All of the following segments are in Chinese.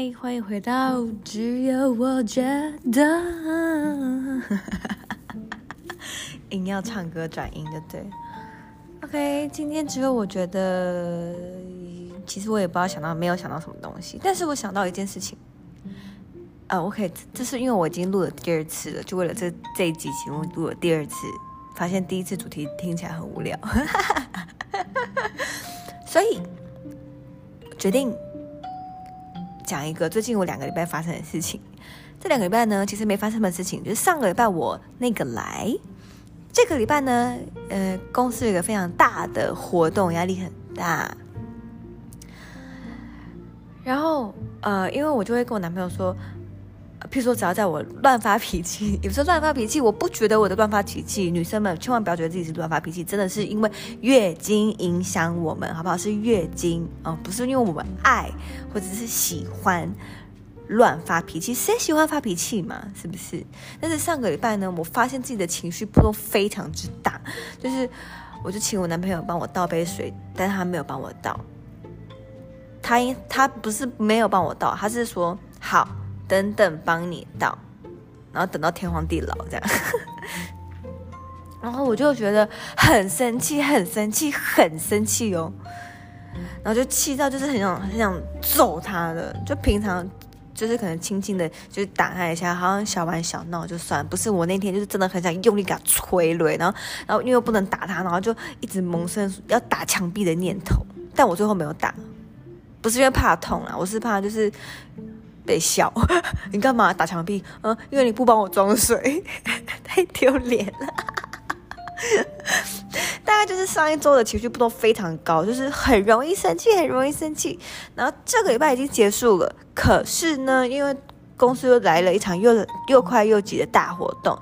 嗨，欢迎回到只有我觉得。硬要唱歌转音就对。OK，今天只有我觉得，其实我也不知道想到没有想到什么东西，但是我想到一件事情。啊，我可以，这是因为我已经录了第二次了，就为了这这一集节目录了第二次，发现第一次主题听起来很无聊，所以决定讲一个最近我两个礼拜发生的事情。这两个礼拜呢，其实没发生什么事情，就是上个礼拜我那个来，这个礼拜呢，呃，公司有个非常大的活动，压力很大。然后，呃，因为我就会跟我男朋友说。譬如说，只要在我乱发脾气，有时候乱发脾气，我不觉得我的乱发脾气。女生们千万不要觉得自己是乱发脾气，真的是因为月经影响我们，好不好？是月经哦，不是因为我们爱或者是喜欢乱发脾气。谁喜欢发脾气嘛？是不是？但是上个礼拜呢，我发现自己的情绪波动非常之大，就是我就请我男朋友帮我倒杯水，但是他没有帮我倒。他因他不是没有帮我倒，他是说好。等等，帮你倒，然后等到天荒地老这样，然后我就觉得很生气，很生气，很生气哦，然后就气到就是很想很想揍他的，就平常就是可能轻轻的，就打他一下，好像小玩小闹就算，不是我那天就是真的很想用力给他捶了，然后然后因为不能打他，然后就一直萌生要打墙壁的念头，但我最后没有打，不是因为怕痛啊，我是怕就是。被笑，你干嘛打墙壁？嗯，因为你不帮我装水，太丢脸了。大概就是上一周的情绪波动非常高，就是很容易生气，很容易生气。然后这个礼拜已经结束了，可是呢，因为公司又来了一场又又快又急的大活动，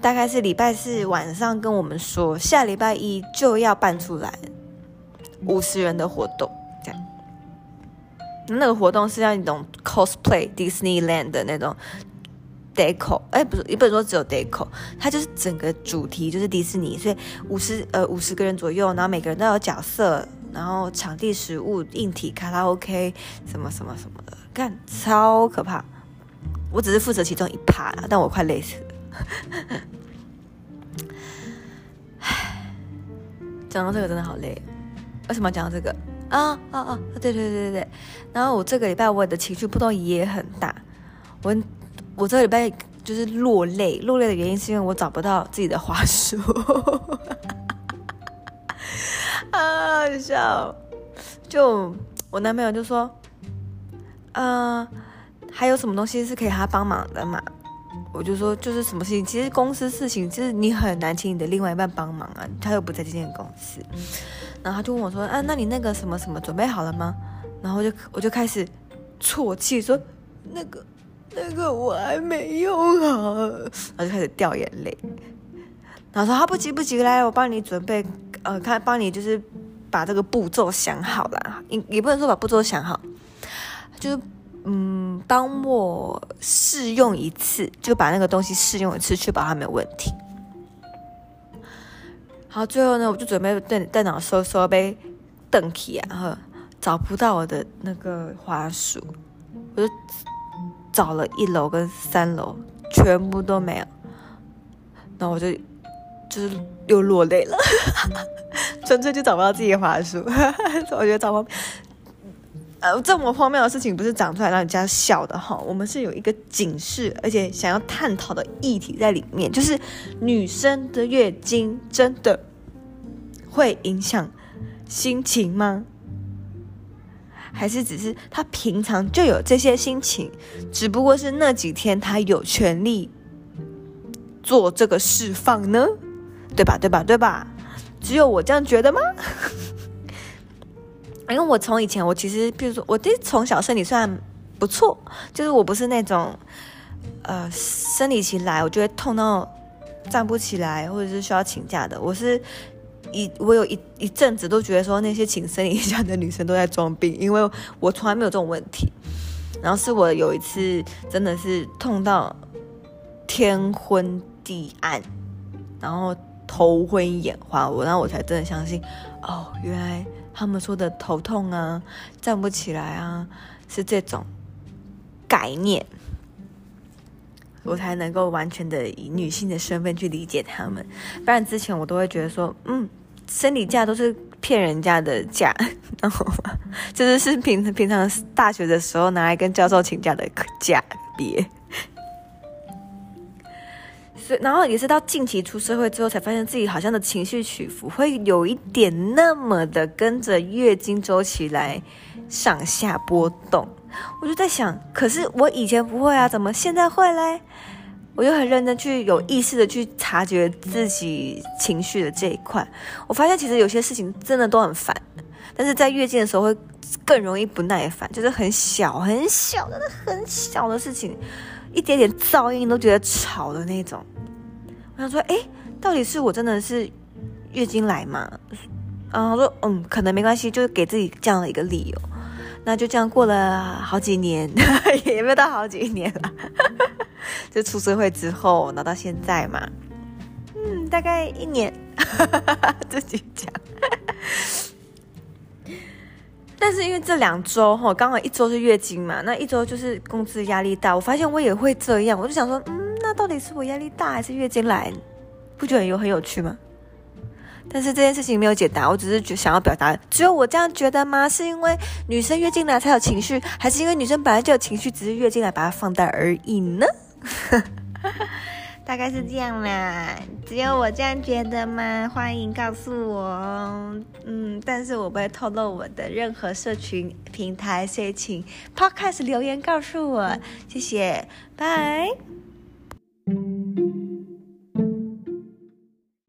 大概是礼拜四晚上跟我们说，下礼拜一就要办出来五十人的活动。那个活动是像那种 cosplay Disneyland 的那种 deco，哎，不是，也不能说只有 deco，它就是整个主题就是迪士尼，所以五十呃五十个人左右，然后每个人都有角色，然后场地、食物、硬体、卡拉 OK 什么什么什么的，干超可怕。我只是负责其中一趴，但我快累死了。唉，讲到这个真的好累，为什么讲到这个？啊啊啊！对对对对对，然后我这个礼拜我的情绪波动也很大，我我这个礼拜就是落泪，落泪的原因是因为我找不到自己的话术，啊笑！就我男朋友就说，嗯，还有什么东西是可以他帮忙的嘛？我就说就是什么事情，其实公司事情就是你很难请你的另外一半帮忙啊，他又不在这间公司。然后他就问我说：“啊，那你那个什么什么准备好了吗？”然后就我就开始啜泣说：“那个那个我还没用好。”然后就开始掉眼泪。然后说：“他不急不急，来，我帮你准备，呃，看帮你就是把这个步骤想好了，也也不能说把步骤想好，就是嗯，帮我试用一次，就把那个东西试用一次，确保它没有问题。”然后最后呢，我就准备电电脑搜搜呗，登起啊，然后找不到我的那个花束，我就找了一楼跟三楼，全部都没有。然后我就就是又落泪了，纯粹就找不到自己的花束。我觉得找不呃这么荒谬的事情不是长出来让人家笑的哈，我们是有一个警示，而且想要探讨的议题在里面，就是女生的月经真的。会影响心情吗？还是只是她平常就有这些心情，只不过是那几天她有权利做这个释放呢？对吧？对吧？对吧？只有我这样觉得吗？因为我从以前，我其实，比如说，我这从小生理算不错，就是我不是那种呃生理期来我就会痛到站不起来，或者是需要请假的，我是。一我有一一阵子都觉得说那些请生理假的女生都在装病，因为我从来没有这种问题。然后是我有一次真的是痛到天昏地暗，然后头昏眼花，我然后我才真的相信，哦，原来他们说的头痛啊、站不起来啊是这种概念，我才能够完全的以女性的身份去理解他们。不然之前我都会觉得说，嗯，生理假都是骗人家的假，然后就是是平平常大学的时候拿来跟教授请假的假别。所以，然后也是到近期出社会之后，才发现自己好像的情绪起伏会有一点那么的跟着月经周期来上下波动。我就在想，可是我以前不会啊，怎么现在会嘞？我就很认真去有意识的去察觉自己情绪的这一块。我发现其实有些事情真的都很烦，但是在月经的时候会更容易不耐烦，就是很小很小，真的很小的事情，一点点噪音都觉得吵的那种。我想说，哎，到底是我真的是月经来吗？然后说，嗯，可能没关系，就是给自己这样的一个理由。那就这样过了好几年，也没有到好几年了，就出社会之后，拿到现在嘛，嗯，大概一年，自己讲。但是因为这两周哈，刚好一周是月经嘛，那一周就是工资压力大，我发现我也会这样，我就想说，嗯，那到底是我压力大还是月经来？不觉得有很有趣吗？但是这件事情没有解答，我只是觉想要表达，只有我这样觉得吗？是因为女生月经来才有情绪，还是因为女生本来就有情绪，只是月经来把它放大而已呢？大概是这样啦，只有我这样觉得吗？欢迎告诉我哦。嗯，但是我不会透露我的任何社群平台，所以请 Podcast 留言告诉我，谢谢，拜。